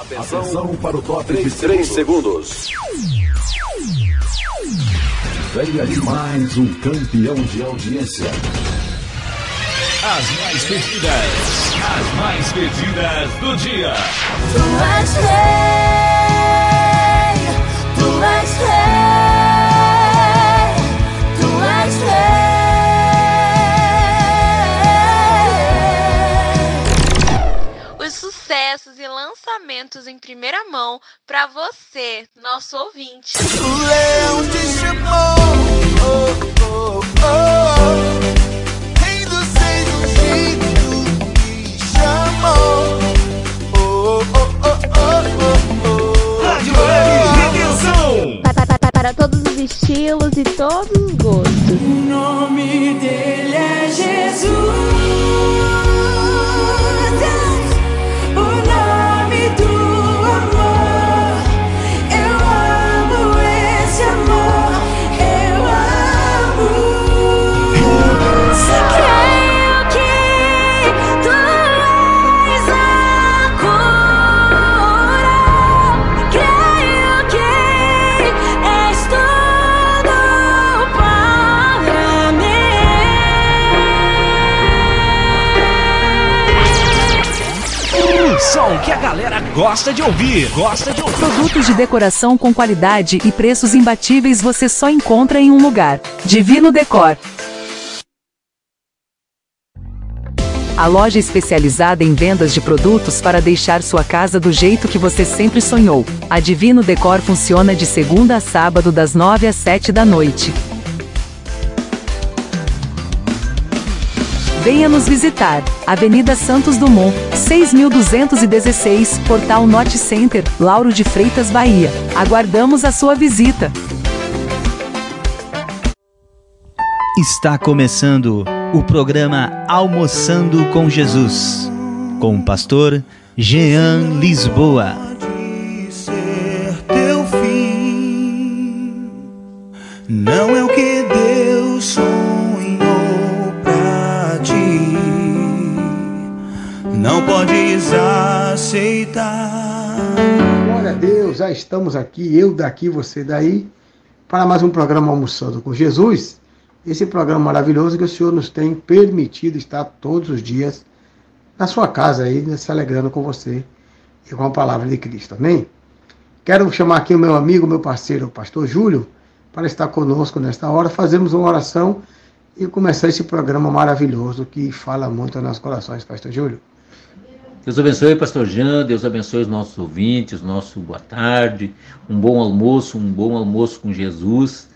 Atenção para o top de 3 segundos. Venha de mais um campeão de audiência. As mais pedidas, as mais pedidas do dia. Tu és rei, tu és rei, lançamentos em primeira mão para você, nosso ouvinte. O leão te chamou, oh, oh, oh. Rei dos seis ungidos te chamou. Oh, oh, oh. Rádio Web pa- Para todos os estilos e todos os gostos. O nome dele é Jesus. Que a galera gosta de ouvir, gosta de ouvir. Produtos de decoração com qualidade e preços imbatíveis você só encontra em um lugar. Divino Decor. A loja especializada em vendas de produtos para deixar sua casa do jeito que você sempre sonhou. A Divino Decor funciona de segunda a sábado das 9 às 7 da noite. Venha nos visitar. Avenida Santos Dumont, 6216, Portal Norte Center, Lauro de Freitas, Bahia. Aguardamos a sua visita. Está começando o programa Almoçando com Jesus, com o pastor Jean Lisboa. Pode ser teu fim. Não é Podes aceitar. Glória a Deus, já estamos aqui, eu daqui, você daí, para mais um programa Almoçando com Jesus. Esse programa maravilhoso que o Senhor nos tem permitido estar todos os dias na sua casa aí, né, se alegrando com você e com a palavra de Cristo. Amém? Quero chamar aqui o meu amigo, meu parceiro, o pastor Júlio, para estar conosco nesta hora. Fazemos uma oração e começar esse programa maravilhoso que fala muito aos nossos corações, pastor Júlio. Deus abençoe, pastor Jean, Deus abençoe os nossos ouvintes, nosso boa tarde, um bom almoço, um bom almoço com Jesus.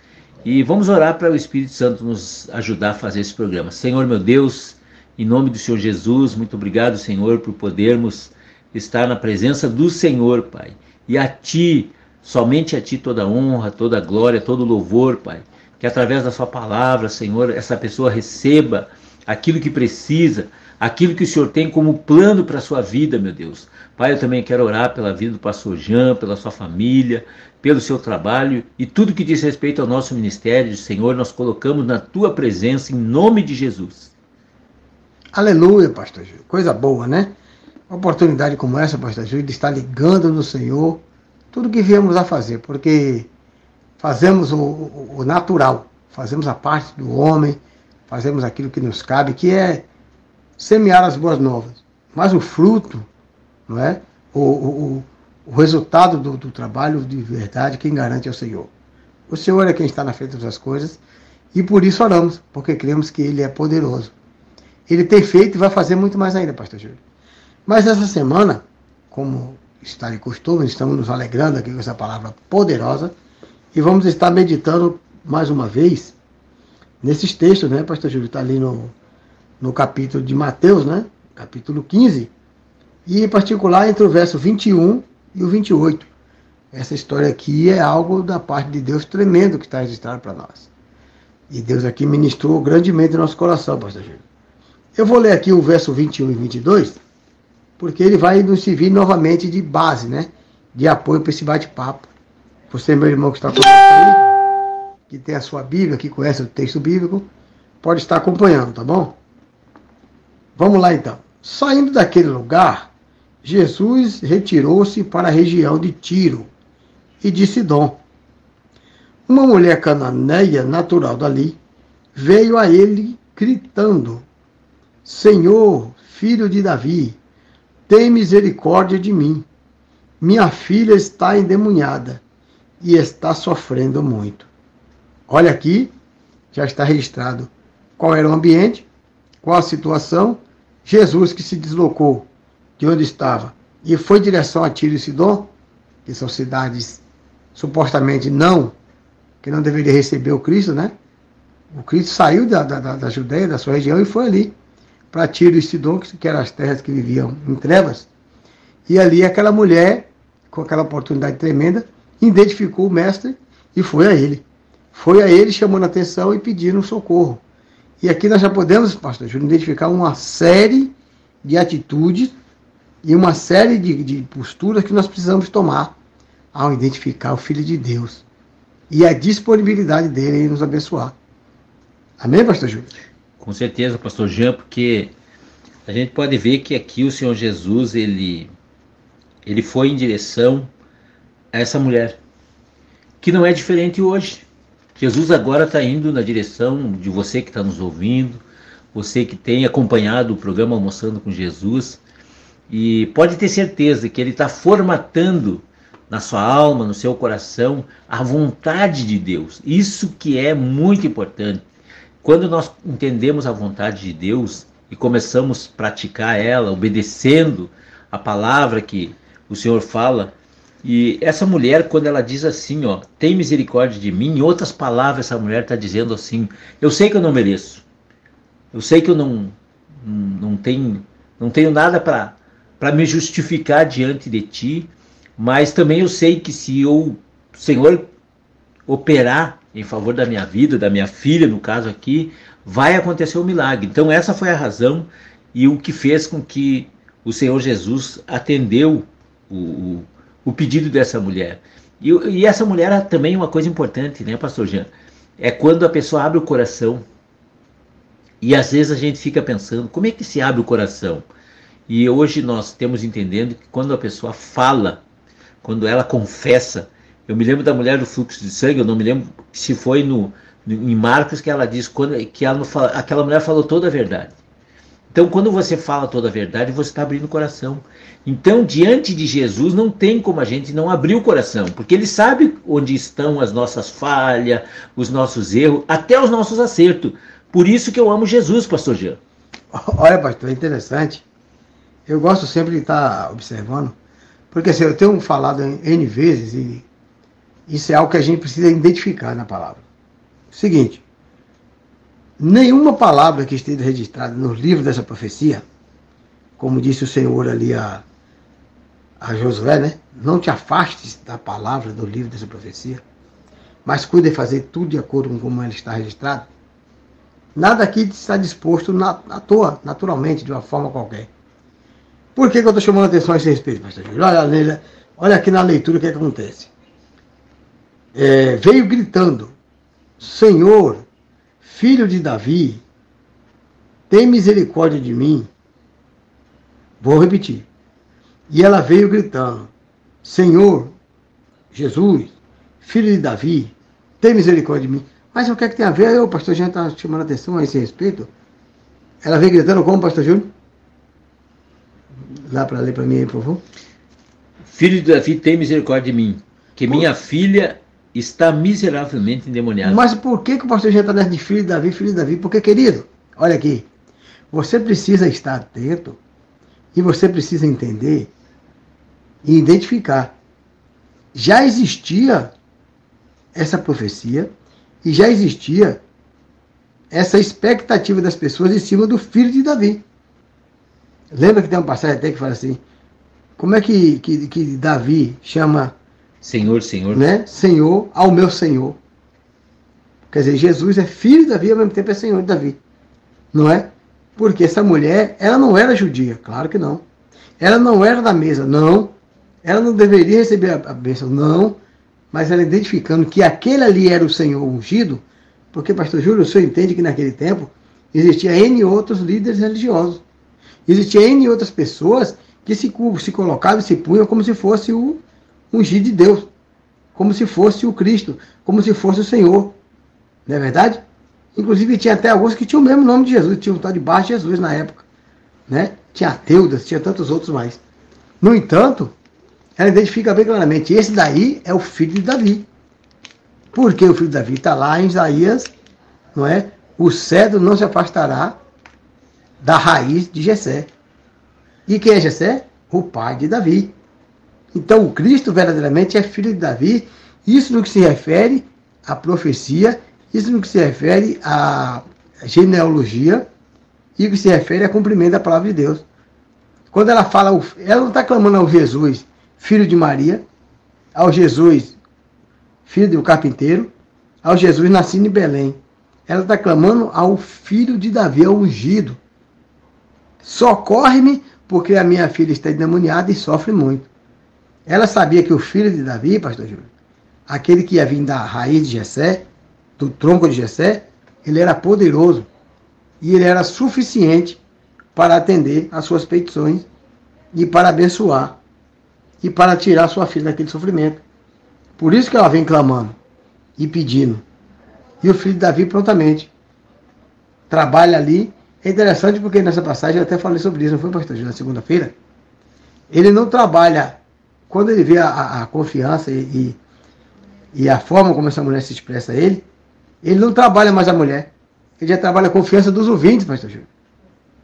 E vamos orar para o Espírito Santo nos ajudar a fazer esse programa. Senhor, meu Deus, em nome do Senhor Jesus, muito obrigado, Senhor, por podermos estar na presença do Senhor, Pai. E a Ti, somente a Ti toda honra, toda glória, todo louvor, Pai. Que através da Sua palavra, Senhor, essa pessoa receba aquilo que precisa, aquilo que o Senhor tem como plano para a sua vida, meu Deus. Pai, eu também quero orar pela vida do pastor Jean, pela sua família, pelo seu trabalho e tudo que diz respeito ao nosso ministério, Senhor, nós colocamos na tua presença em nome de Jesus. Aleluia, pastor Júlio. Coisa boa, né? Uma oportunidade como essa, pastor Júlio, de estar ligando no Senhor tudo que viemos a fazer, porque fazemos o, o, o natural, fazemos a parte do homem, fazemos aquilo que nos cabe, que é semear as boas novas. Mas o fruto, não é? O, o, o resultado do, do trabalho de verdade, quem garante é o Senhor. O Senhor é quem está na frente das coisas e por isso oramos, porque cremos que Ele é poderoso. Ele tem feito e vai fazer muito mais ainda, pastor Júlio. Mas essa semana, como está de costume, estamos nos alegrando aqui com essa palavra poderosa e vamos estar meditando mais uma vez nesses textos, né, pastor Júlio? Está ali no, no capítulo de Mateus, né? Capítulo 15, e em particular entre o verso 21 e o 28. Essa história aqui é algo da parte de Deus tremendo que está registrado para nós. E Deus aqui ministrou grandemente no nosso coração, pastor Júlio. Eu vou ler aqui o verso 21 e 22, porque ele vai nos servir novamente de base, né? De apoio para esse bate-papo. Você, meu irmão que está conosco aí, que tem a sua Bíblia, que conhece o texto bíblico, pode estar acompanhando, tá bom? Vamos lá então. Saindo daquele lugar, Jesus retirou-se para a região de Tiro e de Sidom. Uma mulher cananeia, natural dali, veio a ele gritando: Senhor, filho de Davi, tem misericórdia de mim. Minha filha está endemoniada e está sofrendo muito. Olha aqui, já está registrado qual era o ambiente, qual a situação. Jesus que se deslocou de onde estava e foi em direção a Tiro e Sidom, que são cidades supostamente não, que não deveria receber o Cristo, né? O Cristo saiu da, da, da Judéia, da sua região, e foi ali para Tiro e Sidom, que eram as terras que viviam em trevas. E ali aquela mulher, com aquela oportunidade tremenda, identificou o mestre e foi a ele. Foi a ele chamando a atenção e pedindo socorro. E aqui nós já podemos, pastor Júlio, identificar uma série de atitudes e uma série de, de posturas que nós precisamos tomar ao identificar o Filho de Deus e a disponibilidade dele em nos abençoar. Amém, pastor Júlio? Com certeza, pastor Jean, porque a gente pode ver que aqui o Senhor Jesus, ele, ele foi em direção a essa mulher, que não é diferente hoje. Jesus agora está indo na direção de você que está nos ouvindo, você que tem acompanhado o programa Almoçando com Jesus, e pode ter certeza que ele está formatando na sua alma, no seu coração, a vontade de Deus. Isso que é muito importante. Quando nós entendemos a vontade de Deus e começamos a praticar ela, obedecendo a palavra que o Senhor fala, e essa mulher, quando ela diz assim, ó, tem misericórdia de mim, em outras palavras, essa mulher está dizendo assim: eu sei que eu não mereço, eu sei que eu não, não, tenho, não tenho nada para me justificar diante de ti, mas também eu sei que se o Senhor operar em favor da minha vida, da minha filha, no caso aqui, vai acontecer o um milagre. Então, essa foi a razão e o que fez com que o Senhor Jesus atendeu o, o, o pedido dessa mulher. E, e, essa mulher também uma coisa importante, né, Pastor Jean? É quando a pessoa abre o coração. E às vezes a gente fica pensando, como é que se abre o coração? E hoje nós temos entendendo que quando a pessoa fala, quando ela confessa, eu me lembro da mulher do fluxo de sangue, eu não me lembro se foi no, no em Marcos que ela diz quando, que ela fala, aquela mulher falou toda a verdade. Então, quando você fala toda a verdade, você está abrindo o coração. Então, diante de Jesus, não tem como a gente não abrir o coração, porque ele sabe onde estão as nossas falhas, os nossos erros, até os nossos acertos. Por isso que eu amo Jesus, pastor Jean. Olha, pastor, é interessante. Eu gosto sempre de estar observando, porque assim, eu tenho falado N vezes e isso é algo que a gente precisa identificar na palavra. Seguinte, nenhuma palavra que esteja registrada nos livros dessa profecia, como disse o Senhor ali a, a Josué, né? Não te afastes da palavra do livro dessa profecia, mas cuide de fazer tudo de acordo com como ela está registrada. Nada aqui está disposto na, à toa, naturalmente, de uma forma qualquer. Por que, que eu estou chamando a atenção a esse respeito, pastor Júlio? Olha, olha aqui na leitura o que, é que acontece é, veio gritando: Senhor, filho de Davi, tem misericórdia de mim. Vou repetir. E ela veio gritando: Senhor, Jesus, filho de Davi, tem misericórdia de mim. Mas o que é que tem a ver? O pastor já está chamando a atenção a esse respeito. Ela veio gritando como, pastor Júnior? Dá para ler para mim por favor. Filho de Davi, tem misericórdia de mim, que minha filha está miseravelmente endemoniado. Mas por que, que o pastor nessa de filho de Davi, filho de Davi? Porque, querido, olha aqui, você precisa estar atento e você precisa entender e identificar. Já existia essa profecia e já existia essa expectativa das pessoas em cima do filho de Davi. Lembra que tem uma passagem até que fala assim: como é que, que, que Davi chama Senhor, Senhor. Né? Senhor ao meu Senhor. Quer dizer, Jesus é filho de Davi, ao mesmo tempo é Senhor de Davi. Não é? Porque essa mulher, ela não era judia, claro que não. Ela não era da mesa, não. Ela não deveria receber a bênção, não. Mas ela identificando que aquele ali era o Senhor ungido, porque, pastor Júlio, o senhor entende que naquele tempo existia N outros líderes religiosos. Existia N outras pessoas que se, se colocava e se punha como se fosse o ungido de Deus, como se fosse o Cristo, como se fosse o Senhor. Não é verdade? Inclusive tinha até alguns que tinham o mesmo nome de Jesus, tinha um tal de Bar Jesus na época. Né? Tinha Teudas, tinha tantos outros mais. No entanto, ela identifica bem claramente, esse daí é o filho de Davi. Por que o filho de Davi? Está lá em Isaías, não é? O cedro não se afastará da raiz de Jessé. E quem é Jessé? O pai de Davi. Então o Cristo verdadeiramente é filho de Davi. Isso no que se refere à profecia, isso no que se refere à genealogia e no que se refere ao cumprimento da palavra de Deus. Quando ela fala, ela não está clamando ao Jesus, filho de Maria, ao Jesus, filho do carpinteiro, ao Jesus nascido em Belém. Ela está clamando ao filho de Davi, ao ungido. Socorre-me, porque a minha filha está endemoniada e sofre muito. Ela sabia que o filho de Davi, pastor Júlio, aquele que ia vir da raiz de Jessé, do tronco de Jessé, ele era poderoso e ele era suficiente para atender às suas petições e para abençoar e para tirar sua filha daquele sofrimento. Por isso que ela vem clamando e pedindo. E o filho de Davi prontamente trabalha ali. É interessante porque nessa passagem eu até falei sobre isso, não foi, pastor na segunda-feira? Ele não trabalha, quando ele vê a, a, confiança e, e, a forma como essa mulher se expressa a ele, ele não trabalha mais a mulher. Ele já trabalha a confiança dos ouvintes, pastor Gil.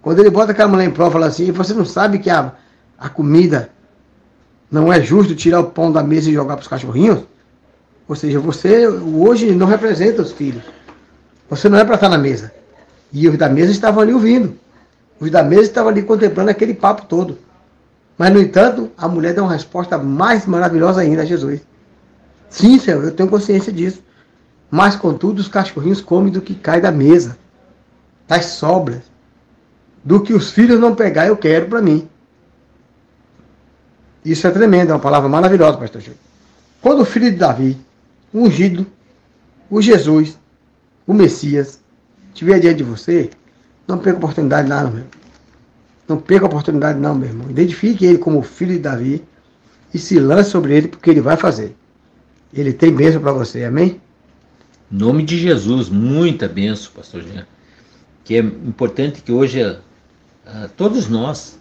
Quando ele bota aquela mulher em prova, fala assim, você não sabe que a, a comida não é justo tirar o pão da mesa e jogar para os cachorrinhos? Ou seja, você hoje não representa os filhos. Você não é para estar na mesa. E os da mesa estavam ali ouvindo. Os da mesa estavam ali contemplando aquele papo todo. Mas, no entanto, a mulher dá uma resposta mais maravilhosa ainda a Jesus. Sim, Senhor, eu tenho consciência disso. Mas, contudo, os cachorrinhos comem do que cai da mesa, das sobras. Do que os filhos não pegar, eu quero para mim. Isso é tremendo, é uma palavra maravilhosa, pastor Chico. Quando o filho de Davi, ungido, o Jesus, o Messias, estiver diante de você, não perca oportunidade não, meu. Não perca oportunidade não, meu irmão. Identifique ele como filho de Davi e se lance sobre ele, porque ele vai fazer. Ele tem bênção para você, amém? Nome de Jesus, muita bênção, pastor Jean. Que é importante que hoje uh, todos nós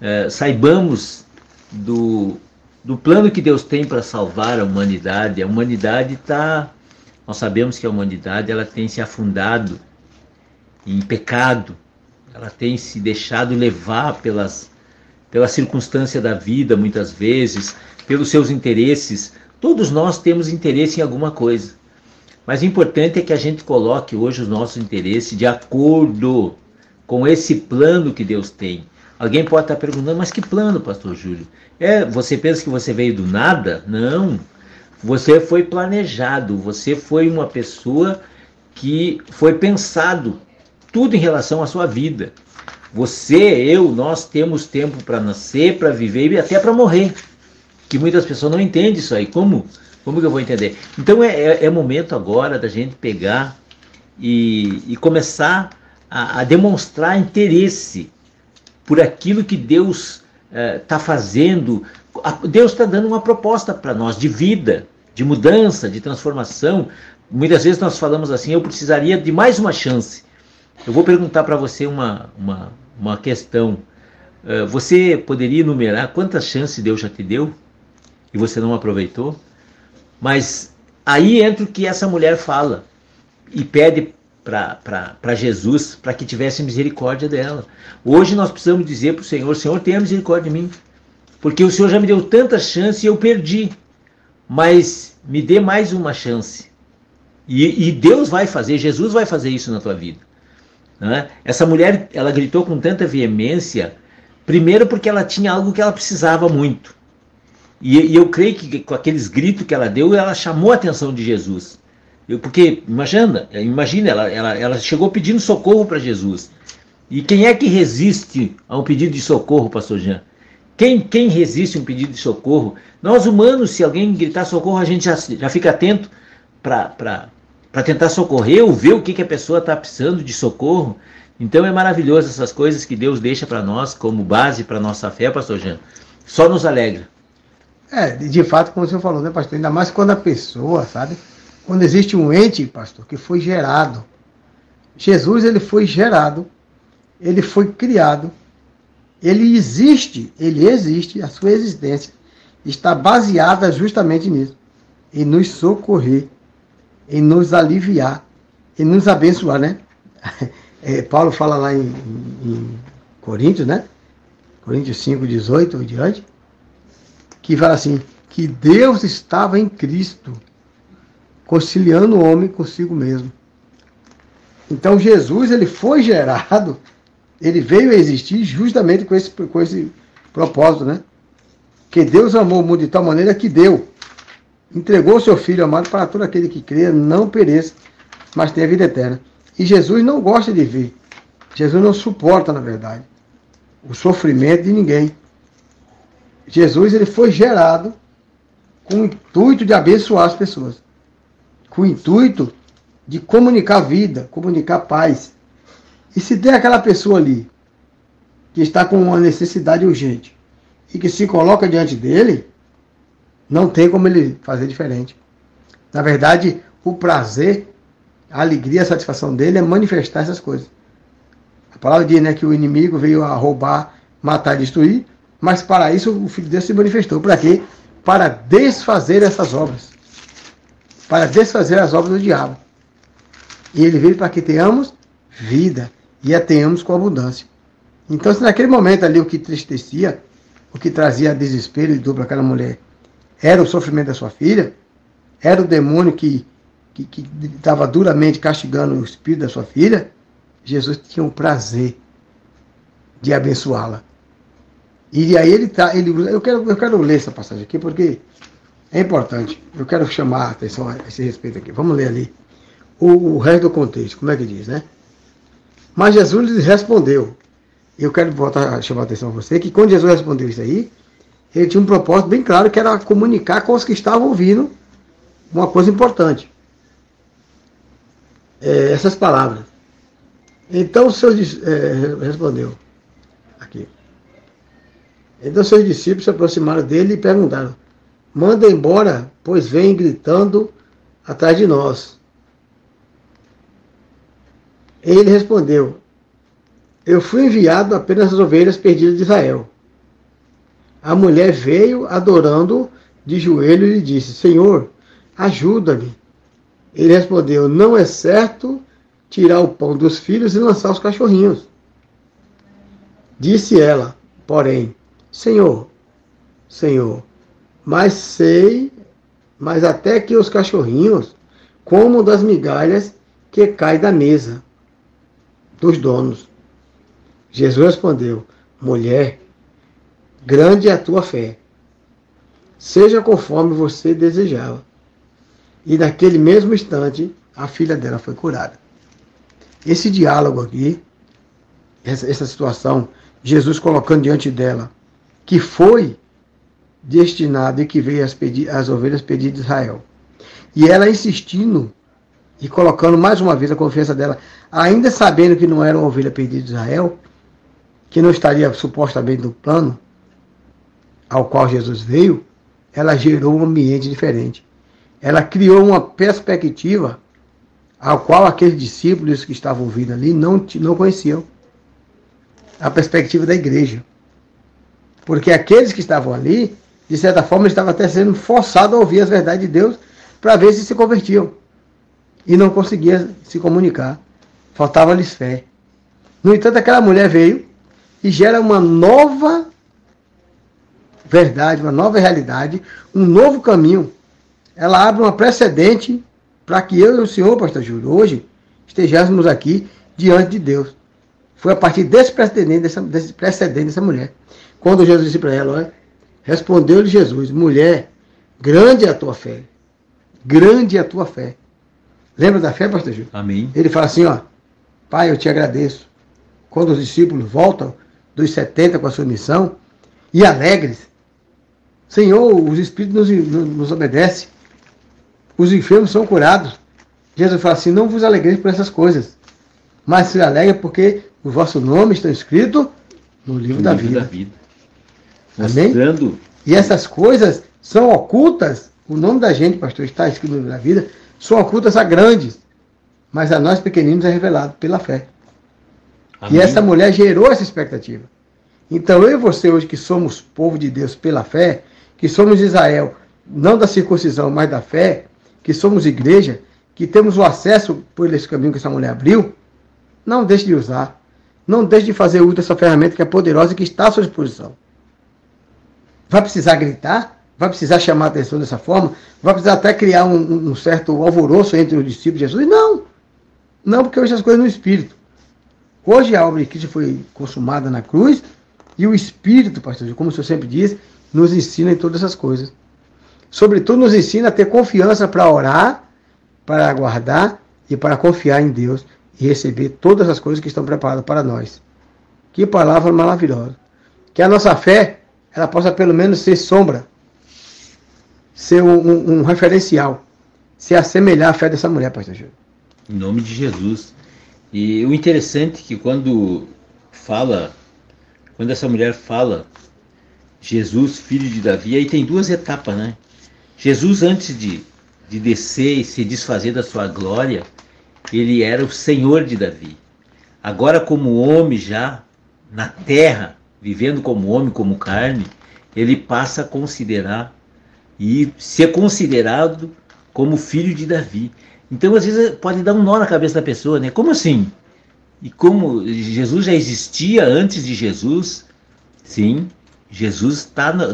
uh, saibamos do, do plano que Deus tem para salvar a humanidade. A humanidade está, nós sabemos que a humanidade ela tem se afundado em pecado, ela tem se deixado levar pelas pela circunstância da vida muitas vezes, pelos seus interesses. Todos nós temos interesse em alguma coisa. Mas o importante é que a gente coloque hoje os nossos interesses de acordo com esse plano que Deus tem. Alguém pode estar perguntando, mas que plano, pastor Júlio? É, você pensa que você veio do nada? Não. Você foi planejado, você foi uma pessoa que foi pensado tudo em relação à sua vida. Você, eu, nós temos tempo para nascer, para viver e até para morrer. Que muitas pessoas não entendem isso aí. Como, como que eu vou entender? Então é, é, é momento agora da gente pegar e, e começar a, a demonstrar interesse por aquilo que Deus está eh, fazendo. Deus está dando uma proposta para nós de vida, de mudança, de transformação. Muitas vezes nós falamos assim: eu precisaria de mais uma chance. Eu vou perguntar para você uma, uma, uma questão. Uh, você poderia enumerar quantas chances Deus já te deu e você não aproveitou? Mas aí entra o que essa mulher fala e pede para Jesus para que tivesse misericórdia dela. Hoje nós precisamos dizer para o Senhor: Senhor, tenha misericórdia de mim, porque o Senhor já me deu tanta chance e eu perdi, mas me dê mais uma chance. E, e Deus vai fazer, Jesus vai fazer isso na tua vida. Né? Essa mulher, ela gritou com tanta veemência, primeiro porque ela tinha algo que ela precisava muito. E, e eu creio que com aqueles gritos que ela deu, ela chamou a atenção de Jesus. Eu, porque, imagina, imagina ela, ela, ela chegou pedindo socorro para Jesus. E quem é que resiste a um pedido de socorro, pastor Jean? Quem, quem resiste a um pedido de socorro? Nós humanos, se alguém gritar socorro, a gente já, já fica atento para tentar socorrer ou ver o que, que a pessoa está precisando de socorro. Então é maravilhoso essas coisas que Deus deixa para nós como base para nossa fé, pastor Jean. Só nos alegra. É, de fato, como o senhor falou, né, pastor? Ainda mais quando a pessoa, sabe? Quando existe um ente, pastor, que foi gerado. Jesus, ele foi gerado, ele foi criado, ele existe, ele existe, a sua existência está baseada justamente nisso. Em nos socorrer, em nos aliviar, em nos abençoar, né? É, Paulo fala lá em, em, Coríntios, né? Coríntios 5, 18 ou diante, que fala assim, que Deus estava em Cristo, conciliando o homem consigo mesmo. Então Jesus, ele foi gerado, ele veio a existir justamente com esse, com esse propósito, né? Que Deus amou o mundo de tal maneira que deu, entregou seu Filho amado para todo aquele que crê, não pereça, mas tenha vida eterna. E Jesus não gosta de ver. Jesus não suporta, na verdade, o sofrimento de ninguém. Jesus ele foi gerado com o intuito de abençoar as pessoas, com o intuito de comunicar vida, comunicar paz. E se tem aquela pessoa ali que está com uma necessidade urgente e que se coloca diante dele, não tem como ele fazer diferente. Na verdade, o prazer a alegria, a satisfação dele é manifestar essas coisas. A palavra diz né, que o inimigo veio a roubar, matar e destruir, mas para isso o Filho de Deus se manifestou. Para quê? Para desfazer essas obras. Para desfazer as obras do diabo. E ele veio para que tenhamos vida e a tenhamos com abundância. Então, se naquele momento ali o que tristecia, o que trazia desespero e dor para aquela mulher, era o sofrimento da sua filha, era o demônio que que estava duramente castigando o espírito da sua filha, Jesus tinha o prazer de abençoá-la. E aí ele tá, ele, eu quero, eu quero ler essa passagem aqui porque é importante. Eu quero chamar a atenção a esse respeito aqui. Vamos ler ali o, o resto do contexto, como é que diz, né? Mas Jesus lhes respondeu. Eu quero voltar a chamar a atenção a você que quando Jesus respondeu isso aí, ele tinha um propósito bem claro que era comunicar com os que estavam ouvindo uma coisa importante é, essas palavras. Então o Senhor é, respondeu aqui. Então seus discípulos se aproximaram dele e perguntaram: Manda embora, pois vem gritando atrás de nós. Ele respondeu: Eu fui enviado apenas às ovelhas perdidas de Israel. A mulher veio adorando de joelho e disse: Senhor, ajuda-me. Ele respondeu: Não é certo tirar o pão dos filhos e lançar os cachorrinhos. Disse ela, porém: Senhor, Senhor, mas sei, mas até que os cachorrinhos comam das migalhas que caem da mesa dos donos. Jesus respondeu: Mulher, grande é a tua fé. Seja conforme você desejava. E naquele mesmo instante, a filha dela foi curada. Esse diálogo aqui, essa, essa situação, Jesus colocando diante dela, que foi destinado e que veio às ovelhas pedidas de Israel. E ela insistindo e colocando mais uma vez a confiança dela, ainda sabendo que não era uma ovelha perdida de Israel, que não estaria supostamente no plano ao qual Jesus veio, ela gerou um ambiente diferente ela criou uma perspectiva a qual aqueles discípulos que estavam ouvindo ali não, não conheciam. A perspectiva da igreja. Porque aqueles que estavam ali, de certa forma, estavam até sendo forçados a ouvir as verdades de Deus para ver se se convertiam. E não conseguiam se comunicar. Faltava-lhes fé. No entanto, aquela mulher veio e gera uma nova verdade, uma nova realidade, um novo caminho ela abre uma precedente para que eu e o senhor, pastor Júlio, hoje estejamos aqui diante de Deus. Foi a partir desse precedente dessa, desse precedente dessa mulher. Quando Jesus disse para ela, olha, respondeu-lhe Jesus, mulher, grande é a tua fé. Grande é a tua fé. Lembra da fé, pastor Júlio? Amém. Ele fala assim, ó, Pai, eu te agradeço. Quando os discípulos voltam dos 70 com a sua missão, e alegres, Senhor, os Espíritos nos, nos obedecem os enfermos são curados. Jesus fala assim: não vos alegreis por essas coisas, mas se alegra porque o vosso nome está escrito no livro, da, livro vida. da vida. Amém? Mostrando E essas coisas são ocultas, o nome da gente, pastor, está escrito no livro da vida, são ocultas a grandes, mas a nós pequeninos é revelado pela fé. Amém. E essa mulher gerou essa expectativa. Então eu e você hoje que somos povo de Deus pela fé, que somos Israel, não da circuncisão, mas da fé, que somos igreja, que temos o acesso por esse caminho que essa mulher abriu, não deixe de usar. Não deixe de fazer uso dessa ferramenta que é poderosa e que está à sua disposição. Vai precisar gritar? Vai precisar chamar a atenção dessa forma? Vai precisar até criar um, um- certo alvoroço entre os discípulos de Jesus? Não! Não, porque hoje as coisas no Espírito. Hoje a obra de Cristo foi consumada na cruz e o Espírito, pastor, como o senhor sempre diz, nos ensina em todas essas coisas. Sobretudo nos ensina a ter confiança para orar, para aguardar e para confiar em Deus e receber todas as coisas que estão preparadas para nós. Que palavra maravilhosa. Que a nossa fé, ela possa pelo menos ser sombra, ser um, um- um referencial, se assemelhar à fé dessa mulher, pastor Júlio. Em nome de Jesus. E o interessante é que quando fala, quando essa mulher fala Jesus, filho de Davi, aí tem duas etapas, né? Jesus, antes de, de descer e se desfazer da sua glória, ele era o Senhor de Davi. Agora, como homem já, na terra, vivendo como homem, como carne, ele passa a considerar e ser considerado como filho de Davi. Então, às vezes, pode dar um nó na cabeça da pessoa, né? Como assim? E como Jesus já existia antes de Jesus? Sim, Jesus está na,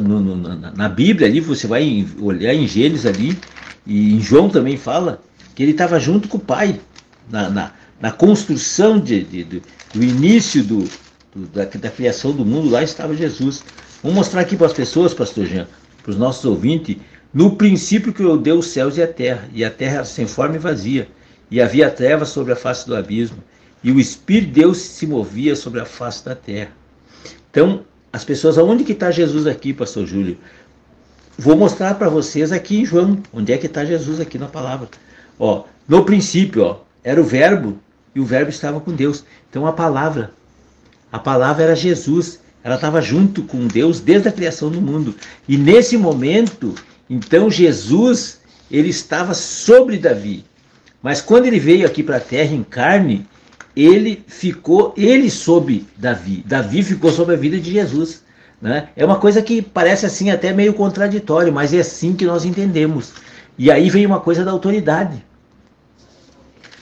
na- Bíblia ali, você vai em- olhar em Gênesis ali, e em João também fala que ele estava junto com o Pai, na, na, na construção de, de- do, do início do, do- da, da criação do mundo, lá estava Jesus. Vamos mostrar aqui para as pessoas, pastor Jean, para os nossos ouvintes, no princípio que eu dei os céus e a terra, e a terra sem forma e vazia, e havia trevas sobre a face do abismo, e o Espírito de Deus se movia sobre a face da terra. Então, as pessoas, aonde que está Jesus aqui, pastor Júlio? Vou mostrar para vocês aqui em João, onde é que está Jesus aqui na palavra. Ó, no princípio, ó, era o verbo, e o verbo estava com Deus. Então a palavra, a palavra era Jesus, ela estava junto com Deus desde a criação do mundo. E nesse momento, então Jesus, ele estava sobre Davi. Mas quando ele veio aqui para a terra em carne, ele ficou, ele sob Davi. Davi ficou sob a vida de Jesus. Né? É uma coisa que parece assim até meio contraditório, mas é assim que nós entendemos. E aí vem uma coisa da autoridade.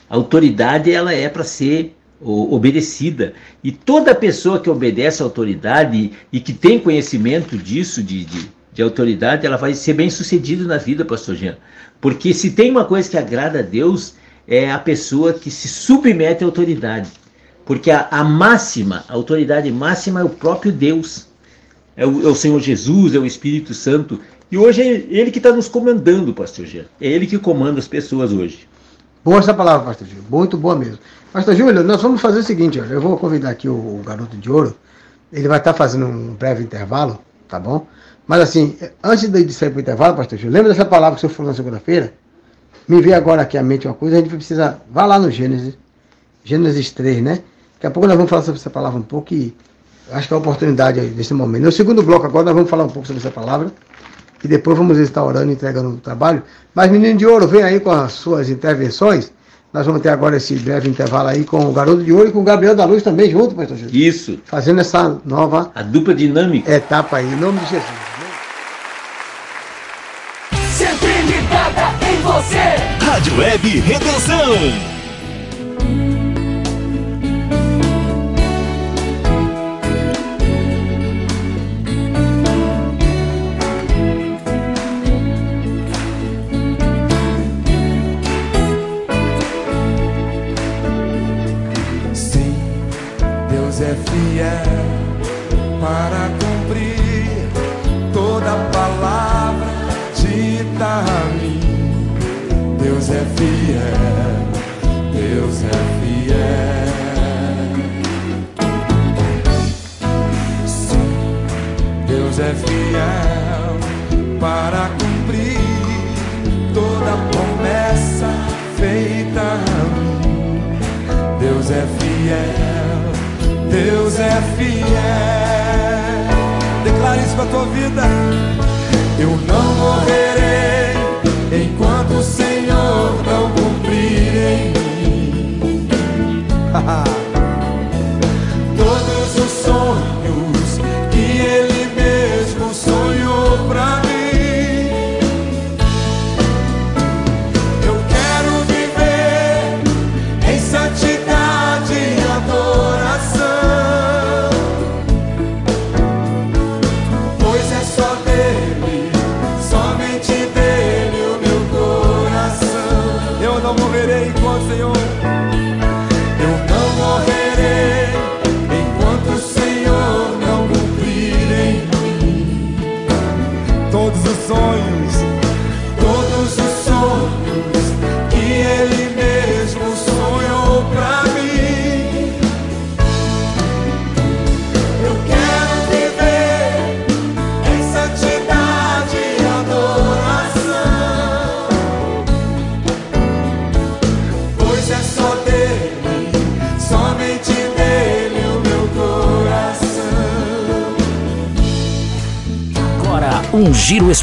A autoridade ela é para ser obedecida. E toda pessoa que obedece à autoridade e que tem conhecimento disso, de, de, de autoridade, ela vai ser bem sucedida na vida, pastor Jean. Porque se tem uma coisa que agrada a Deus, é a pessoa que se submete à autoridade. Porque a, a máxima, a autoridade máxima é o próprio Deus. É o, é o Senhor Jesus, é o Espírito Santo. E hoje é Ele que está nos comandando, pastor Jean. É Ele que comanda as pessoas hoje. Boa essa palavra, pastor Júlio. Muito boa mesmo. Pastor Júlio, nós vamos fazer o seguinte, olha, eu vou convidar aqui o, o garoto de ouro. Ele vai estar fazendo um breve intervalo, tá bom? Mas assim, antes de sair para o intervalo, pastor Júlio, lembra dessa palavra que o senhor falou na segunda-feira? Me veio agora aqui à mente uma coisa, a gente precisa. Vá lá no Gênesis, Gênesis 3, né? Daqui a pouco nós vamos falar sobre essa palavra um pouco e acho que é a oportunidade aí nesse momento. No segundo bloco agora nós vamos falar um pouco sobre essa palavra e depois vamos estar orando e entregando o trabalho. Mas, menino de ouro, vem aí com as suas intervenções. Nós vamos ter agora esse breve intervalo aí com o Garoto de Ouro e com o Gabriel da Luz também junto, pastor Júlio. Isso, Fazendo essa nova a dupla dinâmica. etapa aí, em nome de Jesus. Você. Rádio Web Redenção. Sim, Deus é fiel Deus é fiel, Deus é fiel. Sim, Deus é fiel para cumprir toda promessa feita a mim. Deus é fiel, é fiel. Declare isso pra tua vida. Eu não morrerei enquanto o Senhor Todos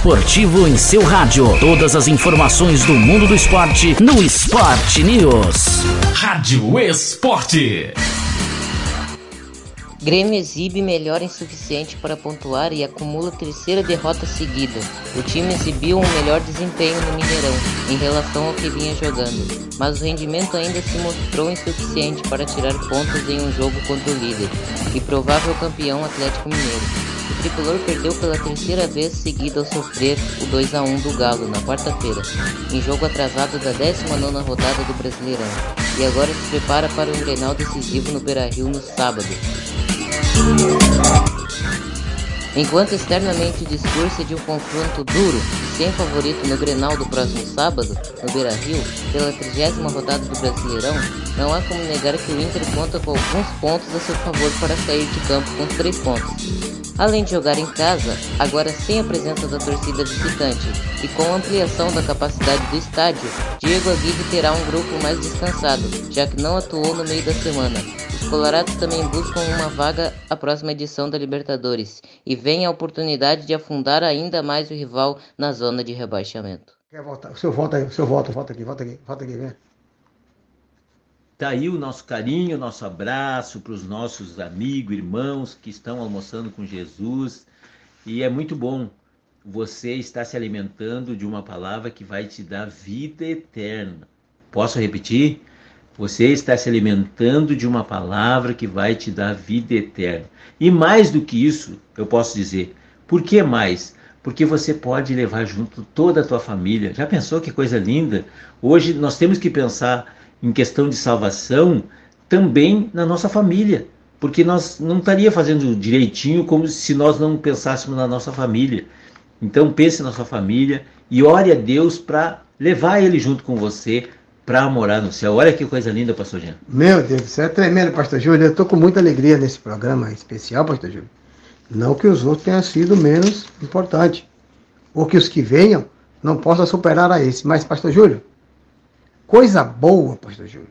esportivo em seu rádio. Todas as informações do mundo do esporte no Sport News. Rádio Esporte. Grêmio exibe melhor insuficiente para pontuar e acumula terceira derrota seguida. O time exibiu um melhor desempenho no Mineirão em relação ao que vinha jogando, mas o rendimento ainda se mostrou insuficiente para tirar pontos em um jogo contra o líder e provável campeão Atlético Mineiro. O tricolor perdeu pela terceira vez seguida ao sofrer o 2 a 1 do Galo na quarta-feira, em jogo atrasado da 19ª rodada do Brasileirão, e agora se prepara para um Grenal decisivo no Beira-Rio no sábado. Enquanto externamente o discurso é de um confronto duro e sem favorito no Grenal do próximo sábado, no Beira-Rio, pela 30 rodada do Brasileirão, não há como negar que o Inter conta com alguns pontos a seu favor para sair de campo com os três pontos. Além de jogar em casa, agora sem a presença da torcida visitante e com a ampliação da capacidade do estádio, Diego Aguirre terá um grupo mais descansado, já que não atuou no meio da semana. Os colorados também buscam uma vaga à próxima edição da Libertadores e vem a oportunidade de afundar ainda mais o rival na zona de rebaixamento. Quer voltar? O seu volta aí, o seu volta, volta aqui, volta aqui, volta aqui, vem. Tá aí o nosso carinho, o nosso abraço para os nossos amigos, irmãos que estão almoçando com Jesus. E é muito bom você estar se alimentando de uma palavra que vai te dar vida eterna. Posso repetir? Você está se alimentando de uma palavra que vai te dar vida eterna. E mais do que isso, eu posso dizer, por que mais? Porque você pode levar junto toda a tua família. Já pensou que coisa linda? Hoje nós temos que pensar em questão de salvação também na nossa família, porque nós não estaria fazendo direitinho como se nós não pensássemos na nossa família. Então pense na sua família e ore a Deus para levar ele junto com você para morar no céu. Olha que coisa linda, pastor Jean. Meu Deus céu, é tremendo, pastor Júlio. Eu estou com muita alegria nesse programa especial, pastor Júlio. Não que os outros tenham sido menos importantes, ou que os que venham não possam superar a esse. Mas, pastor Júlio, coisa boa, pastor Júlio,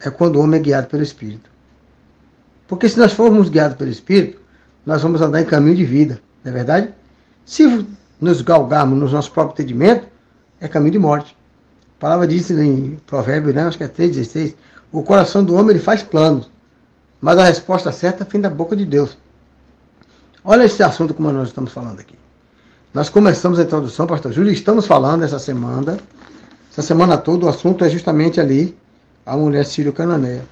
é quando o homem é guiado pelo Espírito. Porque se nós formos guiados pelo Espírito, nós vamos andar em caminho de vida, não é verdade? Se nos galgarmos no nosso próprio entendimento, é caminho de morte. A palavra diz em Provérbios, né, acho que é 3,16, o coração do homem ele faz planos, mas a resposta certa vem da boca de Deus. Olha esse assunto como nós estamos falando aqui. Nós começamos a introdução, pastor Júlio, estamos falando essa semana, essa semana toda, o assunto é justamente ali, a mulher sírio-cananeia.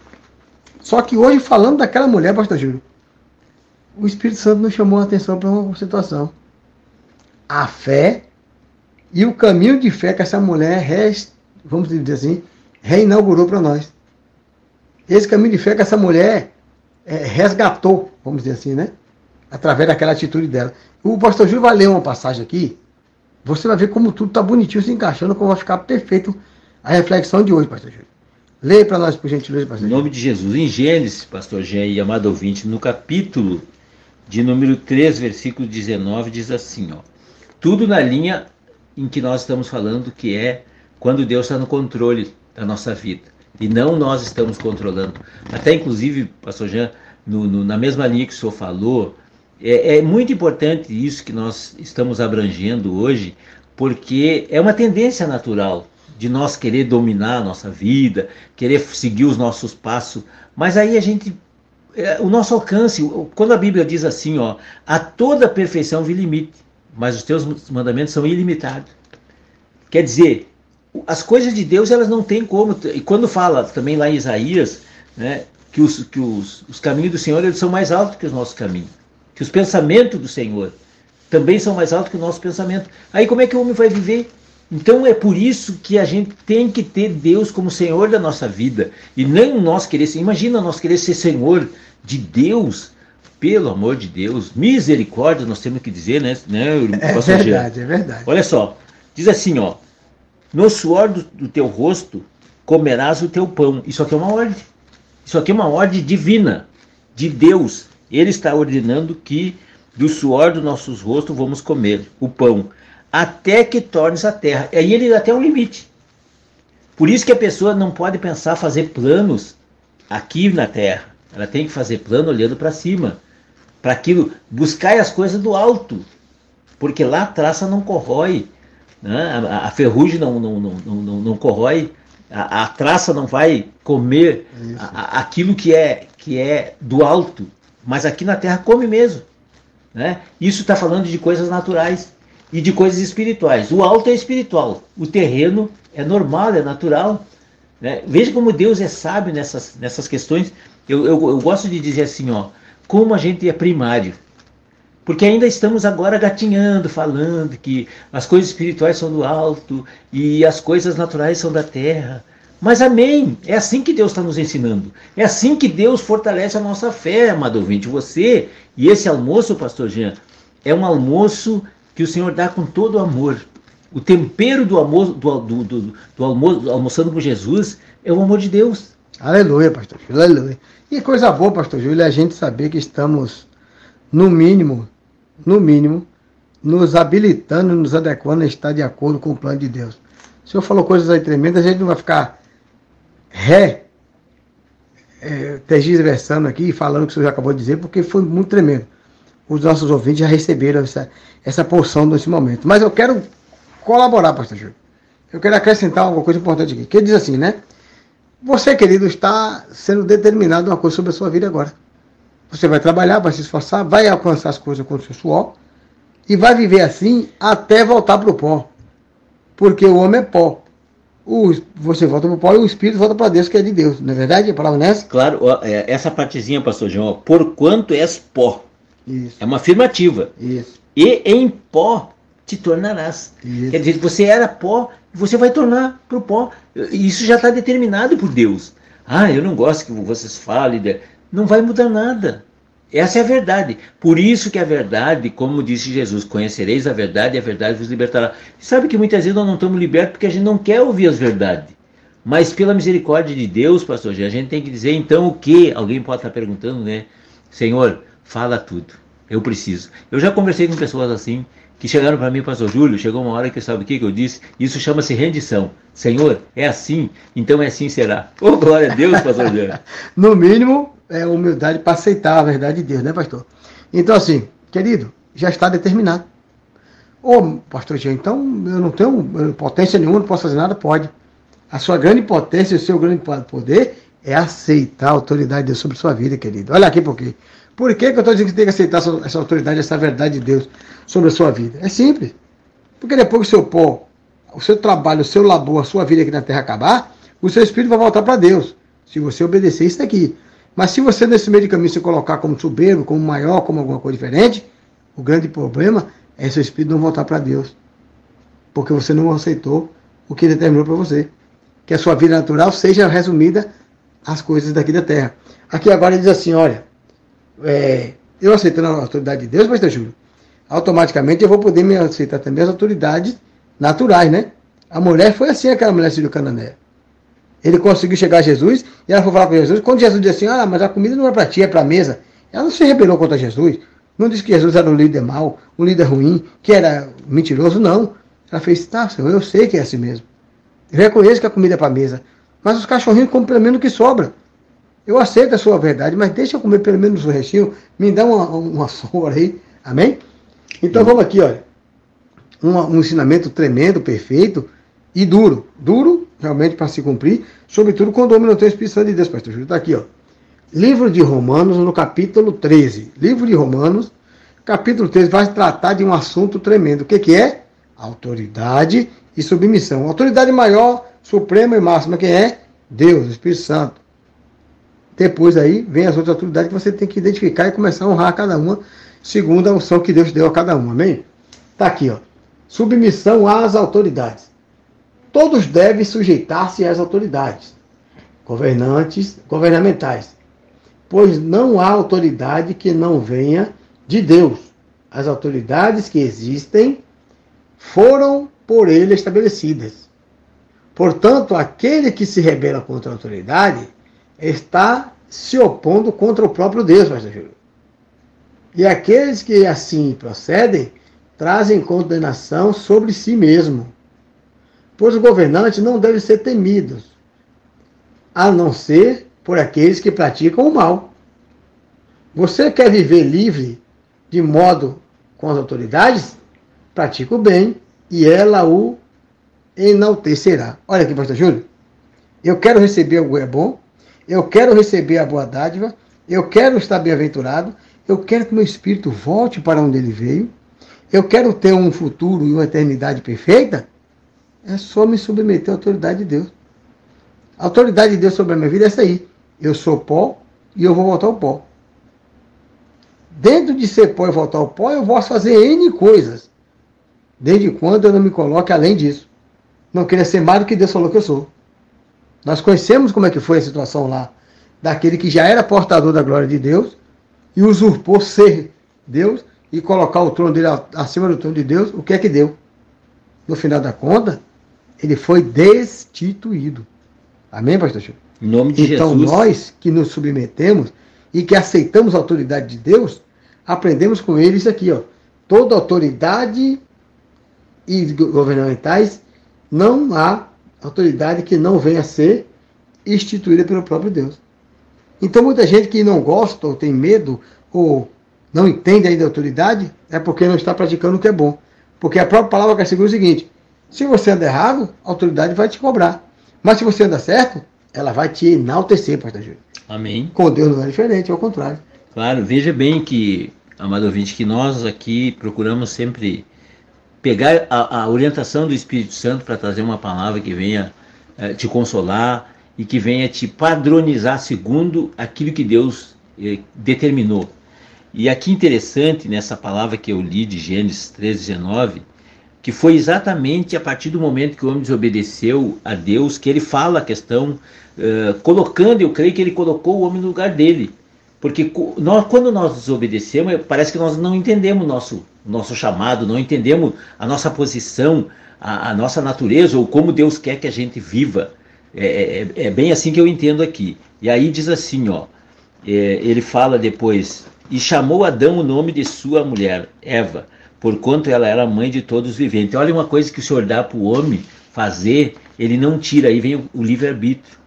Só que hoje, falando daquela mulher, pastor Júlio, o Espírito Santo nos chamou a atenção para uma situação. A fé e o caminho de fé que essa mulher, res, vamos dizer assim, reinaugurou para nós. Esse caminho de fé que essa mulher é, resgatou, vamos dizer assim, né? Através daquela atitude dela. O pastor Júlio vai ler uma passagem aqui, você vai ver como tudo está bonitinho se encaixando, como vai ficar perfeito a reflexão de hoje, pastor Júlio. Leia para nós, por gentileza, pastor Em nome de Jesus, em Gênesis, pastor Jean e amado ouvinte, no capítulo de número 3, versículo 19, diz assim, ó. Tudo na linha em que nós estamos falando, que é quando Deus está no controle da nossa vida. E não nós estamos controlando. Até inclusive, pastor Jean, no, no, na mesma linha que o senhor falou, é, é muito importante isso que nós estamos abrangendo hoje, porque é uma tendência natural de nós querer dominar a nossa vida, querer seguir os nossos passos, mas aí a gente é, o nosso alcance, quando a Bíblia diz assim, ó, a toda perfeição vi limite, mas os teus mandamentos são ilimitados. Quer dizer, as coisas de Deus elas não têm como. E quando fala também lá em Isaías, né, que, os, que os, os caminhos do Senhor eles são mais altos que os nossos caminhos, que os pensamentos do Senhor também são mais altos que o nosso pensamento. Aí como é que o homem vai viver? Então é por isso que a gente tem que ter Deus como Senhor da nossa vida. E não nós querer ser. Imagina nós querer ser Senhor de Deus. Pelo amor de Deus, misericórdia, nós temos que dizer, né? né é verdade, é verdade. Olha só, diz assim, ó. No suor do, do teu rosto comerás o teu pão. Isso aqui é uma ordem. Isso aqui é uma ordem divina, de Deus. Ele está ordenando que do suor dos nossos rostos vamos comer o pão até que tornes a terra. E aí ele dá até um limite. Por isso que a pessoa não pode pensar fazer planos aqui na terra. Ela tem que fazer plano olhando para cima. Para aquilo, buscar as coisas do alto. Porque lá a traça não corrói. Né? A, a, ferrugem não, não, não, não, não corrói. A, a, traça não vai comer a, aquilo que é, que é do alto. Mas aqui na terra come mesmo. Né? Isso está falando de coisas naturais e de coisas espirituais. O alto é espiritual, o terreno é normal, é natural. Né? Veja como Deus é sábio nessas, nessas questões. Eu, eu, eu gosto de dizer assim, ó, como a gente é primário. Porque ainda estamos agora gatinhando, falando que as coisas espirituais são do alto e as coisas naturais são da terra. Mas amém, é assim que Deus está nos ensinando. É assim que Deus fortalece a nossa fé, amado ouvinte. Você e esse almoço, pastor Jean, é um almoço que o Senhor dá com todo o amor. O tempero do, amor, do, do, do, do almoço, almoçando com Jesus é o amor de Deus. Aleluia, pastor Júlio, aleluia. E coisa boa, pastor Júlio, é a gente saber que estamos, no mínimo, no mínimo, nos habilitando, nos adequando a estar de acordo com o plano de Deus. O senhor falou coisas aí tremendas, a gente não vai ficar ré, é, tergiversando aqui, falando o que o senhor acabou de dizer, porque foi muito tremendo os nossos ouvintes já receberam essa, essa porção nesse momento. Mas eu quero colaborar, pastor Júlio. Eu quero acrescentar alguma coisa importante aqui. Que ele diz assim, né? Você, querido, está sendo determinado uma coisa sobre a sua vida agora. Você vai trabalhar, vai se esforçar, vai alcançar as coisas com o seu suor e vai viver assim até voltar para o pó. Porque o homem é pó. O, você volta para o pó e o espírito volta para Deus, que é de Deus. Não é verdade? A palavra nessa? Claro, é, essa partezinha, pastor João, por quanto és pó. Isso. É uma afirmativa. Isso. E em pó te tornarás. Isso. Quer dizer, você era pó, você vai tornar para o pó. Isso já está determinado por Deus. Ah, eu não gosto que vocês falem. De... Não vai mudar nada. Essa é a verdade. Por isso que a verdade, como disse Jesus, conhecereis a verdade e a verdade vos libertará. Sabe que muitas vezes nós não estamos libertos porque a gente não quer ouvir as verdades. Mas pela misericórdia de Deus, pastor, a gente tem que dizer então o que? Alguém pode estar perguntando, né? Senhor, fala tudo. Eu preciso. Eu já conversei com pessoas assim, que chegaram para mim, pastor Júlio, chegou uma hora que sabe o que, que eu disse? Isso chama-se rendição. Senhor, é assim, então é assim será. Oh, glória a Deus, pastor Júlio. no mínimo, é humildade para aceitar a verdade de Deus, né, pastor? Então, assim, querido, já está determinado. Ô, pastor Jean, então eu não tenho potência nenhuma, não posso fazer nada? Pode. A sua grande potência, o seu grande poder é aceitar a autoridade de Deus sobre sua vida, querido. Olha aqui por quê. Por que, que eu estou dizendo que tem que aceitar essa, essa, autoridade, essa verdade de Deus sobre a sua vida? É simples. Porque depois que o seu pó, o seu trabalho, o seu labor, a sua vida aqui na terra acabar, o seu espírito vai voltar para Deus. Se você obedecer isso aqui. Mas se você nesse meio de caminho se colocar como soberbo, como maior, como alguma coisa diferente, o grande problema é seu espírito não voltar para Deus. Porque você não aceitou o que determinou para você. Que a sua vida natural seja resumida às coisas daqui da terra. Aqui agora ele diz assim, olha, é, eu aceitando a autoridade de Deus, pastor Júlio, automaticamente eu vou poder me aceitar também as autoridades naturais, né? A mulher foi assim, aquela mulher do Canané. Ele conseguiu chegar a Jesus e ela foi falar com Jesus. Quando Jesus disse assim: Ah, mas a comida não é para ti, é para a mesa. Ela não se rebelou contra Jesus. Não disse que Jesus era um líder mau, um líder ruim, que era mentiroso, não. Ela fez: Tá, Senhor, eu sei que é assim mesmo. Eu reconheço que a comida é para a mesa. Mas os cachorrinhos comem pelo menos o que sobra. Eu aceito a sua verdade, mas deixa eu comer pelo menos o restinho, me dá uma, uma sombra aí, amém? Então vamos aqui, olha, um, um ensinamento tremendo, perfeito e duro. Duro, realmente, para se cumprir, sobretudo quando o homem não tem o Espírito Santo de Deus, pastor Júlio. Está aqui, ó. Livro de Romanos, no capítulo 13. Livro de Romanos, capítulo 13, vai tratar de um assunto tremendo. O que, que é? Autoridade e submissão. Autoridade maior, suprema e máxima, quem é? Deus, Espírito Santo. Depois aí vem as outras autoridades que você tem que identificar e começar a honrar cada uma, segundo a unção que Deus deu a cada uma. Amém? Está aqui, ó. Submissão às autoridades. Todos devem sujeitar-se às autoridades governantes, governamentais, pois não há autoridade que não venha de Deus. As autoridades que existem foram por ele estabelecidas. Portanto, aquele que se rebela contra a autoridade está se opondo contra o próprio Deus, pastor Júlio. E aqueles que assim procedem trazem condenação sobre si mesmo. Pois os governantes não devem ser temidos, a não ser por aqueles que praticam o mal. Você quer viver livre de modo com as autoridades? Pratique o bem e ela o enaltecerá. Olha aqui, pastor Júlio. Eu quero receber o é bom, eu quero receber a boa dádiva, eu quero estar bem-aventurado, eu quero que meu espírito volte para onde ele veio, eu quero ter um futuro e uma eternidade perfeita, é só me submeter à autoridade de Deus. A autoridade de Deus sobre a minha vida é essa aí. Eu sou pó e eu vou voltar ao pó. Dentro de ser pó e voltar ao pó, eu posso fazer N coisas. Desde quando eu não me coloque além disso. Não queria ser mais do que Deus falou que eu sou. Nós conhecemos como é que foi a situação lá. Daquele que já era portador da glória de Deus e usurpou ser Deus e colocar o trono dele acima do trono de Deus. O que é que deu? No final da conta, ele foi destituído. Amém, pastor Chico? Em nome de então, Jesus. nós que nos submetemos e que aceitamos a autoridade de Deus, aprendemos com ele isso aqui, ó. Toda autoridade e governamentais, não há autoridade que não venha a ser instituída pelo próprio Deus. Então, muita gente que não gosta, ou tem medo, ou não entende ainda a autoridade, é porque não está praticando o que é bom. Porque a própria palavra quer seguir o seguinte: se você anda errado, a autoridade vai te cobrar. Mas se você anda certo, ela vai te enaltecer, pastor Júlio. Amém. Com Deus não é diferente, é o contrário. Claro, veja bem que, amado ouvinte, que nós aqui procuramos sempre pegar a, a orientação do Espírito Santo para trazer uma palavra que venha eh, te consolar e que venha te padronizar segundo aquilo que Deus eh, determinou. E aqui interessante nessa palavra que eu li de Gênesis 3,19, que foi exatamente a partir do momento que o homem desobedeceu a Deus que ele fala a questão, uh, colocando, eu creio que ele colocou o homem no lugar dele. Porque nós, quando nós desobedecemos, parece que nós não entendemos o nosso, nosso chamado, não entendemos a nossa posição, a, a nossa natureza, ou como Deus quer que a gente viva. É, é, é bem assim que eu entendo aqui. E aí diz assim, ó, é, ele fala depois, e chamou Adão o nome de sua mulher, Eva, porquanto ela era mãe de todos os viventes. Olha uma coisa que o Senhor dá para o homem fazer, ele não tira, aí vem o, o livre-arbítrio.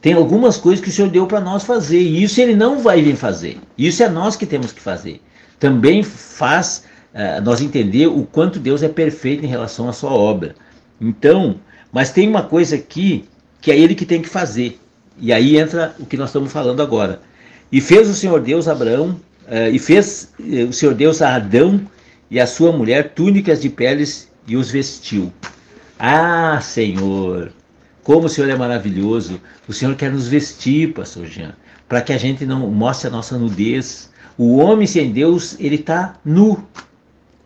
Tem algumas coisas que o Senhor deu para nós fazer, e isso ele não vai vir fazer. Isso é nós que temos que fazer. Também faz uh, nós entender o quanto Deus é perfeito em relação à sua obra. Então, mas tem uma coisa aqui que é ele que tem que fazer. E aí entra o que nós estamos falando agora. E fez o Senhor Deus Abraão, uh, e fez uh, o Senhor Deus a Adão e a sua mulher túnicas de peles e os vestiu. Ah, Senhor, como o Senhor é maravilhoso. O Senhor quer nos vestir, pastor Jean, para que a gente não mostre a nossa nudez. O homem sem Deus, ele está nu.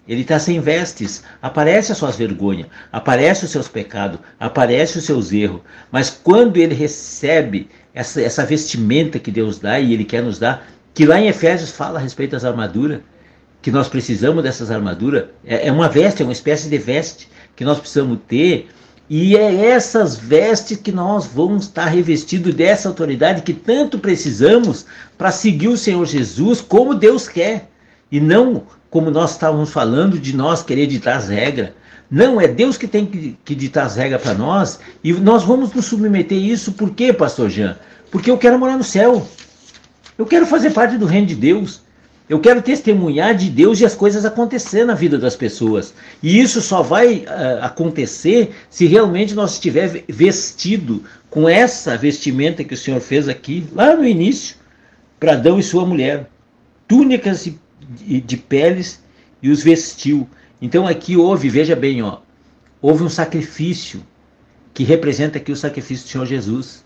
Ele está sem vestes. Aparece as suas vergonhas, aparece os seus pecados, aparece os seus erros. Mas quando ele recebe essa, essa vestimenta que Deus dá e ele quer nos dar, que lá em Efésios fala a respeito das armaduras, que nós precisamos dessas armaduras, é, é uma veste, é uma espécie de veste que nós precisamos ter, e é essas vestes que nós vamos estar revestidos dessa autoridade que tanto precisamos para seguir o Senhor Jesus como Deus quer, e não como nós estávamos falando de nós querer ditar as regras, Não, é Deus que tem que, que ditar as regras para nós e nós vamos nos submeter a isso. Por quê, pastor Jean? Porque eu quero morar no céu. Eu quero fazer parte do reino de Deus. Eu quero testemunhar de Deus e as coisas acontecer na vida das pessoas. E isso só vai uh, acontecer se realmente nós estiver vestido com essa vestimenta que o Senhor fez aqui, lá no início, para Adão e sua mulher. Túnicas de, de peles e os vestiu. Então aqui houve, veja bem, ó, houve um sacrifício que representa aqui o sacrifício do Senhor Jesus.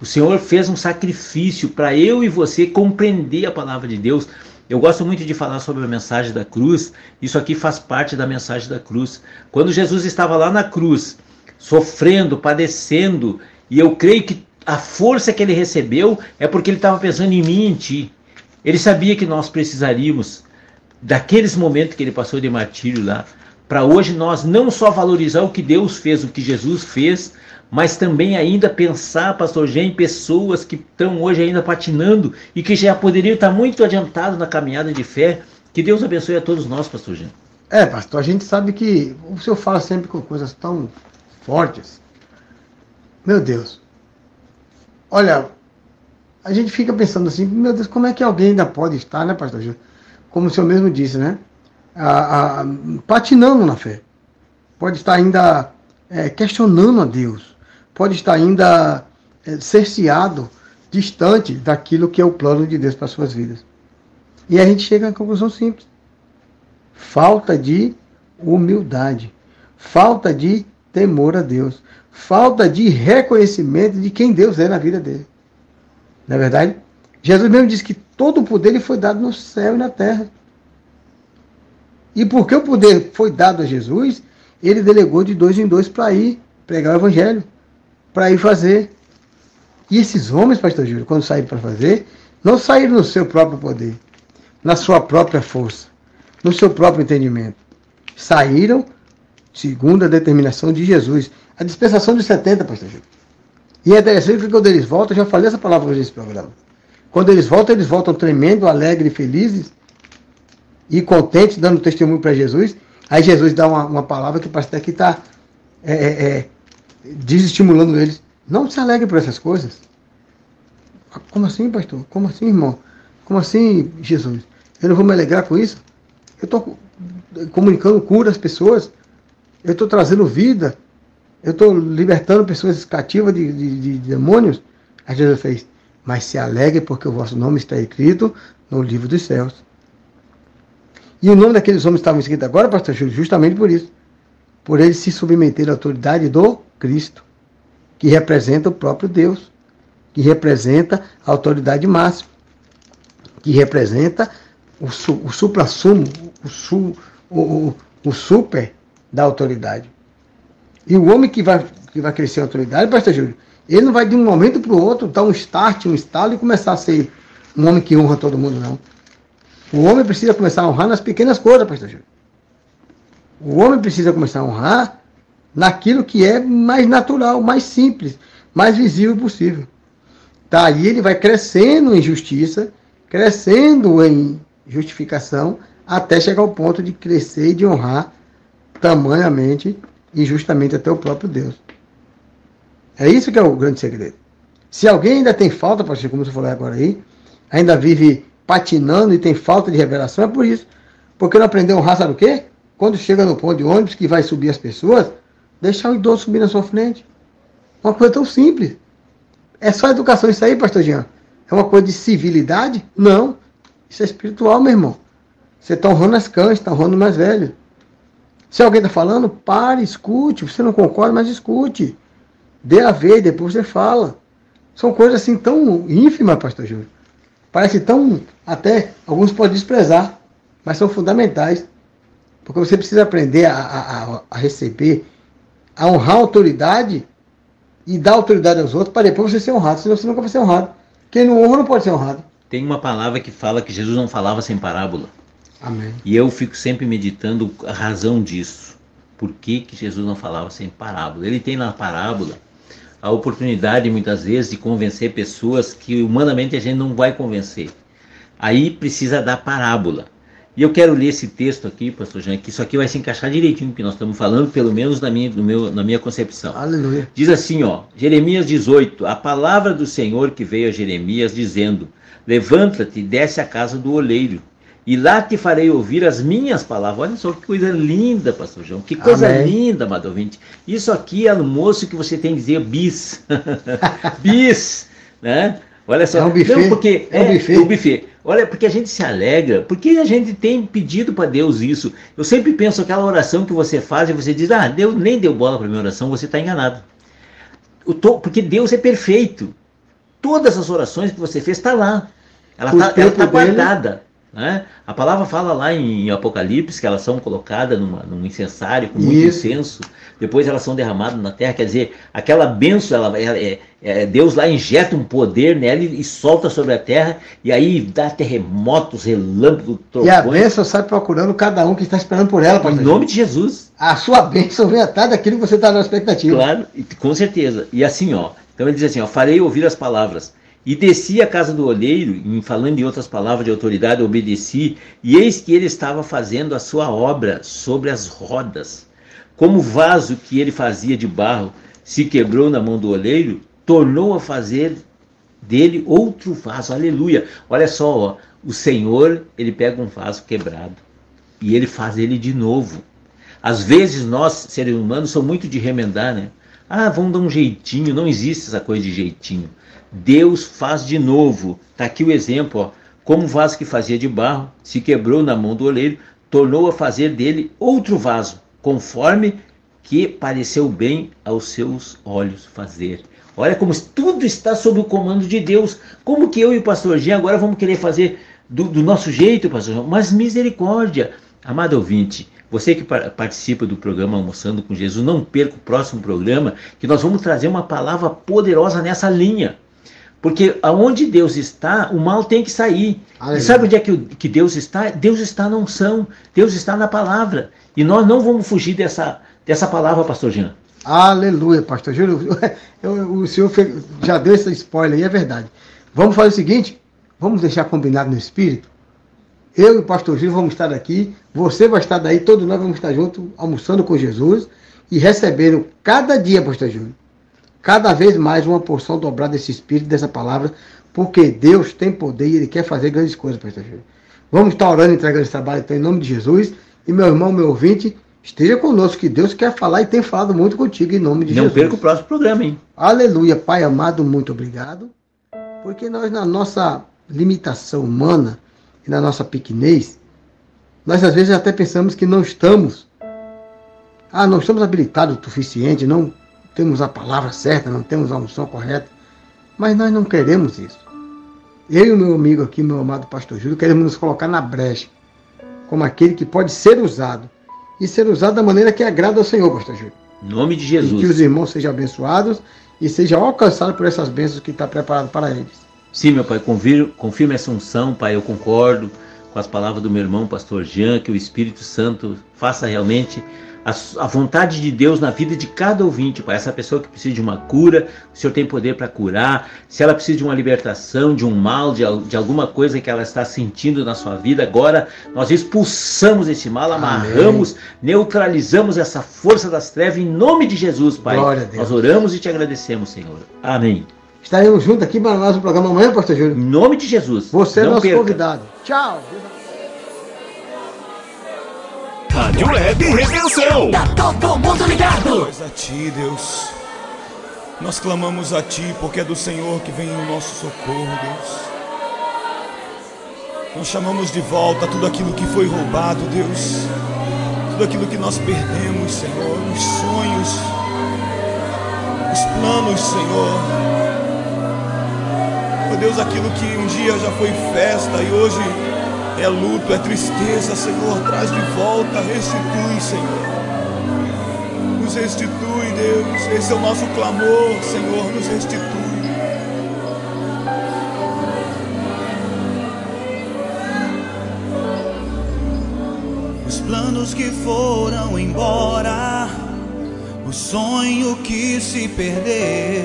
O Senhor fez um sacrifício para eu e você compreender a palavra de Deus. Eu gosto muito de falar sobre a mensagem da cruz. Isso aqui faz parte da mensagem da cruz. Quando Jesus estava lá na cruz, sofrendo, padecendo, e eu creio que a força que ele recebeu é porque ele estava pensando em mim e em ti. Ele sabia que nós precisaríamos daqueles momentos que ele passou de martírio lá, para hoje nós não só valorizar o que Deus fez, o que Jesus fez, mas também ainda pensar, pastor Gê, em pessoas que estão hoje ainda patinando e que já poderiam estar muito adiantados na caminhada de fé. Que Deus abençoe a todos nós, pastor Gê. É, pastor, a gente sabe que o senhor fala sempre com coisas tão fortes. Meu Deus. Olha, a gente fica pensando assim, meu Deus, como é que alguém ainda pode estar, né, pastor Gê? como o senhor mesmo disse, né? A, a, patinando na fé. Pode estar ainda é, questionando a Deus. Pode estar ainda é, cerceado, distante daquilo que é o plano de Deus para suas vidas. E a gente chega à conclusão simples: falta de humildade, falta de temor a Deus, falta de reconhecimento de quem Deus é na vida dele. Não é verdade? Jesus mesmo disse que todo o poder lhe foi dado no céu e na terra. E porque o poder foi dado a Jesus, ele delegou de dois em dois para ir pregar o evangelho, para ir fazer. E esses homens, pastor Júlio, quando saíram para fazer, não saíram no seu próprio poder, na sua própria força, no seu próprio entendimento. Saíram segundo a determinação de Jesus. A dispensação de 70, pastor Júlio. E é interessante que quando eles voltam, já falei essa palavra hoje nesse programa. Quando eles voltam, eles voltam tremendo, alegres, felizes e contentes, dando testemunho para Jesus. Aí Jesus dá uma, uma, palavra que parece até que está é, é, é, desestimulando eles. Não se alegre por essas coisas. Como assim, pastor? Como assim, irmão? Como assim, Jesus? Eu não vou me alegrar com isso? Eu estou comunicando cura às pessoas. Eu estou trazendo vida. Eu estou libertando pessoas cativas de, de, de demônios. Aí Jesus fez mas se alegre porque o vosso nome está escrito no livro dos céus. E o nome daqueles homens estava escrito agora, pastor justamente por isso. Por eles se submeter à autoridade do Cristo, que representa o próprio Deus, que representa a autoridade máxima, que representa o, su, o supra-sumo, o, su, o, o super da autoridade. E o homem que vai, que vai crescer a autoridade, pastor Júlio, ele não vai de um momento para o outro dar um start, um estalo e começar a ser um homem que honra todo mundo, não. O homem precisa começar a honrar nas pequenas coisas, pastor Júlio. O homem precisa começar a honrar naquilo que é mais natural, mais simples, mais visível possível. Daí ele vai crescendo em justiça, crescendo em justificação, até chegar ao ponto de crescer e de honrar tamanhamente e justamente até o próprio Deus. É isso que é o grande segredo. Se alguém ainda tem falta, pastor, como você falou agora aí, ainda vive patinando e tem falta de revelação, é por isso. Porque não aprendeu a honrar, sabe o quê? Quando chega no ponto de ônibus que vai subir as pessoas, deixar o idoso subir na sua frente. Uma coisa tão simples. É só educação isso aí, pastor Jean? É uma coisa de civilidade? Não. Isso é espiritual, meu irmão. Você está honrando as cães, está honrando o mais velho. Se alguém está falando, pare, escute. Você não concorda, mas escute. Dê a ver, depois você fala. São coisas assim tão ínfimas, pastor Júlio. Parece tão, até, alguns podem desprezar, mas são fundamentais. Porque você precisa aprender a, a, a receber, a honrar a autoridade e dar autoridade aos outros para depois você ser honrado, senão você nunca vai ser honrado. Quem não honra não pode ser honrado. Tem uma palavra que fala que Jesus não falava sem parábola. Amém. E eu fico sempre meditando a razão disso. Por que, que Jesus não falava sem parábola? Ele tem na parábola a oportunidade muitas vezes de convencer pessoas que humanamente a gente não vai convencer. Aí precisa dar parábola. E eu quero ler esse texto aqui, pastor Jean, que isso aqui vai se encaixar direitinho que nós estamos falando, pelo menos na minha, no meu, na minha concepção. Aleluia. Diz assim, ó, Jeremias 18, a palavra do Senhor que veio a Jeremias dizendo, levanta-te e desce à casa do oleiro, e lá te farei ouvir as minhas palavras. Olha só que coisa linda, pastor João, que coisa Amém. linda, amado ouvinte. Isso aqui é almoço que você tem que dizer bis, bis, né? Olha só, É um buffet. Não, porque É um buffet. o buffet. Olha, porque a gente se alegra, porque a gente tem pedido para Deus isso. Eu sempre penso aquela oração que você faz e você diz, ah, Deus nem deu bola para minha oração, você está enganado. Tô- porque Deus é perfeito. Todas as orações que você fez está lá. Ela está tempo dele- guardada. Né? A palavra fala lá em Apocalipse que elas são colocadas numa, num incensário com muito Isso. incenso, depois elas são derramadas na terra. Quer dizer, aquela benção, ela, ela- é, é- Deus lá injeta um poder nela e, e solta sobre a terra, e aí dá terremotos, relâmpagos, E a trovões. bênção sai procurando cada um que está esperando por ela, Em nome de Jesus. A sua bênção vem atrás daquilo que você está na expectativa. Claro, com certeza. E assim, ó. Então ele diz assim, ó, farei ouvir as palavras. E desci à casa do olheiro, em falando em outras palavras de autoridade, obedeci, e eis que ele estava fazendo a sua obra sobre as rodas. Como o vaso que ele fazia de barro se quebrou na mão do olheiro, tornou a fazer dele outro vaso. Aleluia. Olha só, ó, o Senhor, ele pega um vaso quebrado e ele faz ele de novo. Às vezes nós, seres humanos, somos muito de remendar, né? Ah, vamos dar um jeitinho. Não existe essa coisa de jeitinho. Deus faz de novo. Está aqui o exemplo, ó. Como o vaso que fazia de barro se quebrou na mão do oleiro, tornou a fazer dele outro vaso, conforme que pareceu bem aos seus olhos fazer. Olha como tudo está sob o comando de Deus. Como que eu e o pastor Jean agora vamos querer fazer do, do nosso jeito, pastor Jean? Mas misericórdia. Amado ouvinte, você que par- participa do programa Almoçando com Jesus, não perca o próximo programa, que nós vamos trazer uma palavra poderosa nessa linha. Porque aonde Deus está, o mal tem que sair. Aleluia. E sabe onde é que, que Deus está? Deus está na unção, Deus está na palavra. E nós não vamos fugir dessa, dessa palavra, pastor Jean. Aleluia, pastor Júlio. O senhor já deu esse spoiler aí, é verdade. Vamos fazer o seguinte: vamos deixar combinado no espírito. Eu e o pastor Júlio vamos estar aqui, você vai estar daí, todos nós vamos estar juntos, almoçando com Jesus e recebendo cada dia, pastor Júlio, cada vez mais uma porção dobrada desse espírito, dessa palavra, porque Deus tem poder e Ele quer fazer grandes coisas, pastor Júlio. Vamos estar orando e entregando esse trabalho então, em nome de Jesus. E meu irmão, meu ouvinte, esteja conosco, que Deus quer falar e tem falado muito contigo em nome de não Jesus. perca o próximo programa, hein? Aleluia, Pai amado, muito obrigado. Porque nós, na nossa limitação humana e na nossa pequenez, nós às vezes até pensamos que não estamos, ah, não estamos habilitados o suficiente, não temos a palavra certa, não temos a unção correta. Mas nós não queremos isso. Eu e o meu amigo aqui, meu amado pastor Júlio, queremos nos colocar na brecha, como aquele que pode ser usado. E ser usado da maneira que agrada ao Senhor, pastor Júlio. Em nome de E que os Jesus. irmãos sejam abençoados e sejam alcançados por essas bênçãos que está preparado para eles. Sim, meu pai, confir- confirma essa unção, pai. Eu concordo com as palavras do meu irmão, pastor Jean, que o Espírito Santo faça realmente a, a vontade de Deus na vida de cada ouvinte, pai. Essa pessoa que precisa de uma cura, o Senhor tem poder para curar. Se ela precisa de uma libertação, de um mal, de, de alguma coisa que ela está sentindo na sua vida, agora nós expulsamos esse mal, amarramos, neutralizamos essa força das trevas em nome de Jesus, pai. Glória a Deus. Nós oramos e te agradecemos, Senhor. Amém. Estaremos juntos aqui para mais um programa amanhã, pastor Júlio. Em nome de Jesus. Você é nosso perca. convidado. Tchau. Rádio Web Redenção. Tá todo mundo ligado. Pois a ti, Deus. Nós clamamos a ti, porque é do Senhor que vem o nosso socorro, Deus. Nós chamamos de volta tudo aquilo que foi roubado, Deus. Tudo aquilo que nós perdemos, Senhor. Os sonhos, os planos, Senhor. Ó Deus, aquilo que um dia já foi festa e hoje é luto, é tristeza, Senhor. Traz de volta, restitui, Senhor. Nos restitui, Deus. Esse é o nosso clamor, Senhor. Nos restitui. Os planos que foram embora, o sonho que se perdeu,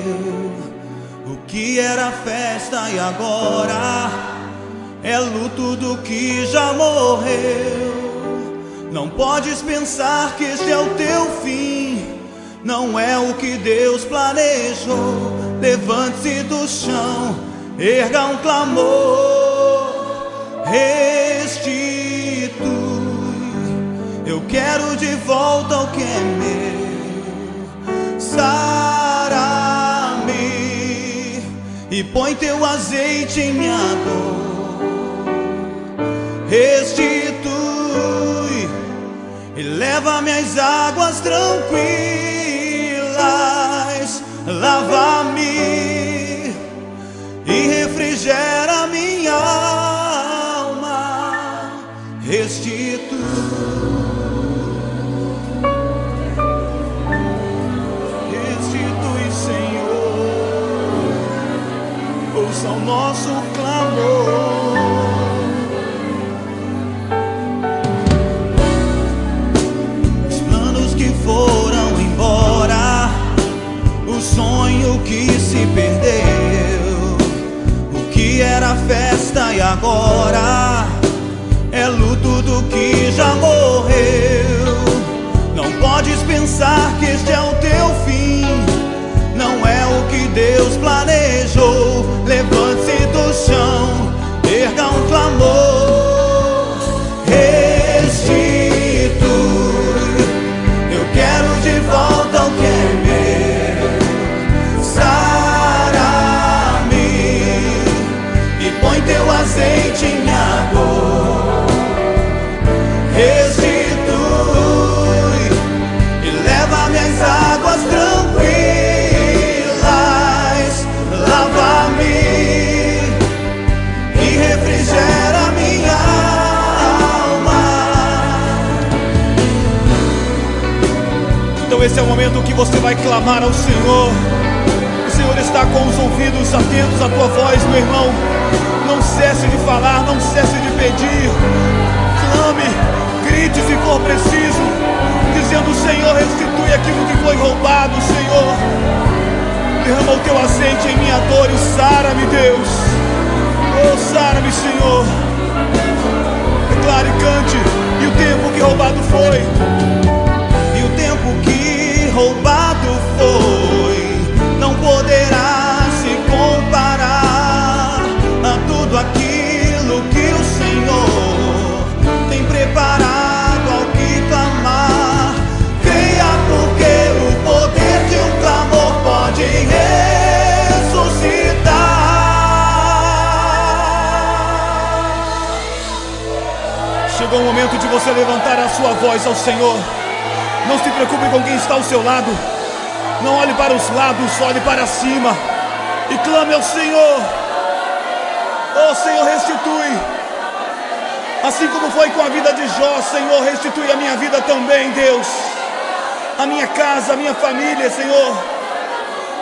o que era festa e agora é luto do que já morreu. Não podes pensar que este é o teu fim, não é o que Deus planejou. Levante-se do chão, erga um clamor, restitui. Eu quero de volta o que é meu. Sara-me e põe teu azeite em minha dor. Restitui e leva-me às águas tranquilas. Lava-me e refrigera minha alma. Restitui. Restitui, Senhor, ouça o nosso já morreu. Não podes pensar que este é o teu fim, não é o que Deus planejou. Levante-se do chão, esse é o momento que você vai clamar ao Senhor. O Senhor está com os ouvidos atentos à tua voz, meu irmão. Não cesse de falar, não cesse de pedir. Clame, grite se for preciso, dizendo: Senhor, restitui aquilo que foi roubado, Senhor. Derrama o teu azeite em minha dor e sara-me, Deus. Momento de você levantar a sua voz ao Senhor. Não se preocupe com quem está ao seu lado. Não olhe para os lados, olhe para cima. E clame ao Senhor. Oh Senhor, restitui. Assim como foi com a vida de Jó, Senhor, restitui a minha vida também, Deus. A minha casa, a minha família, Senhor.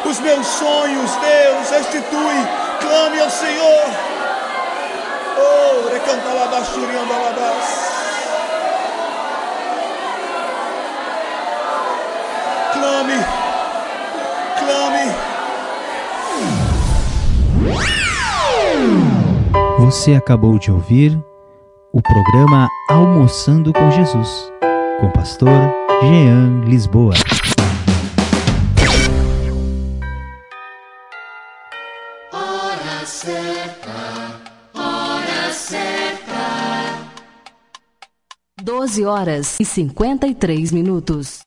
Os meus sonhos, Deus, restitui. Clame ao Senhor. Oh, recanta lá Clame, clame. Você acabou de ouvir o programa Almoçando com Jesus, com o pastor Jean Lisboa. Hora certa, hora certa. 12 horas e 53 minutos.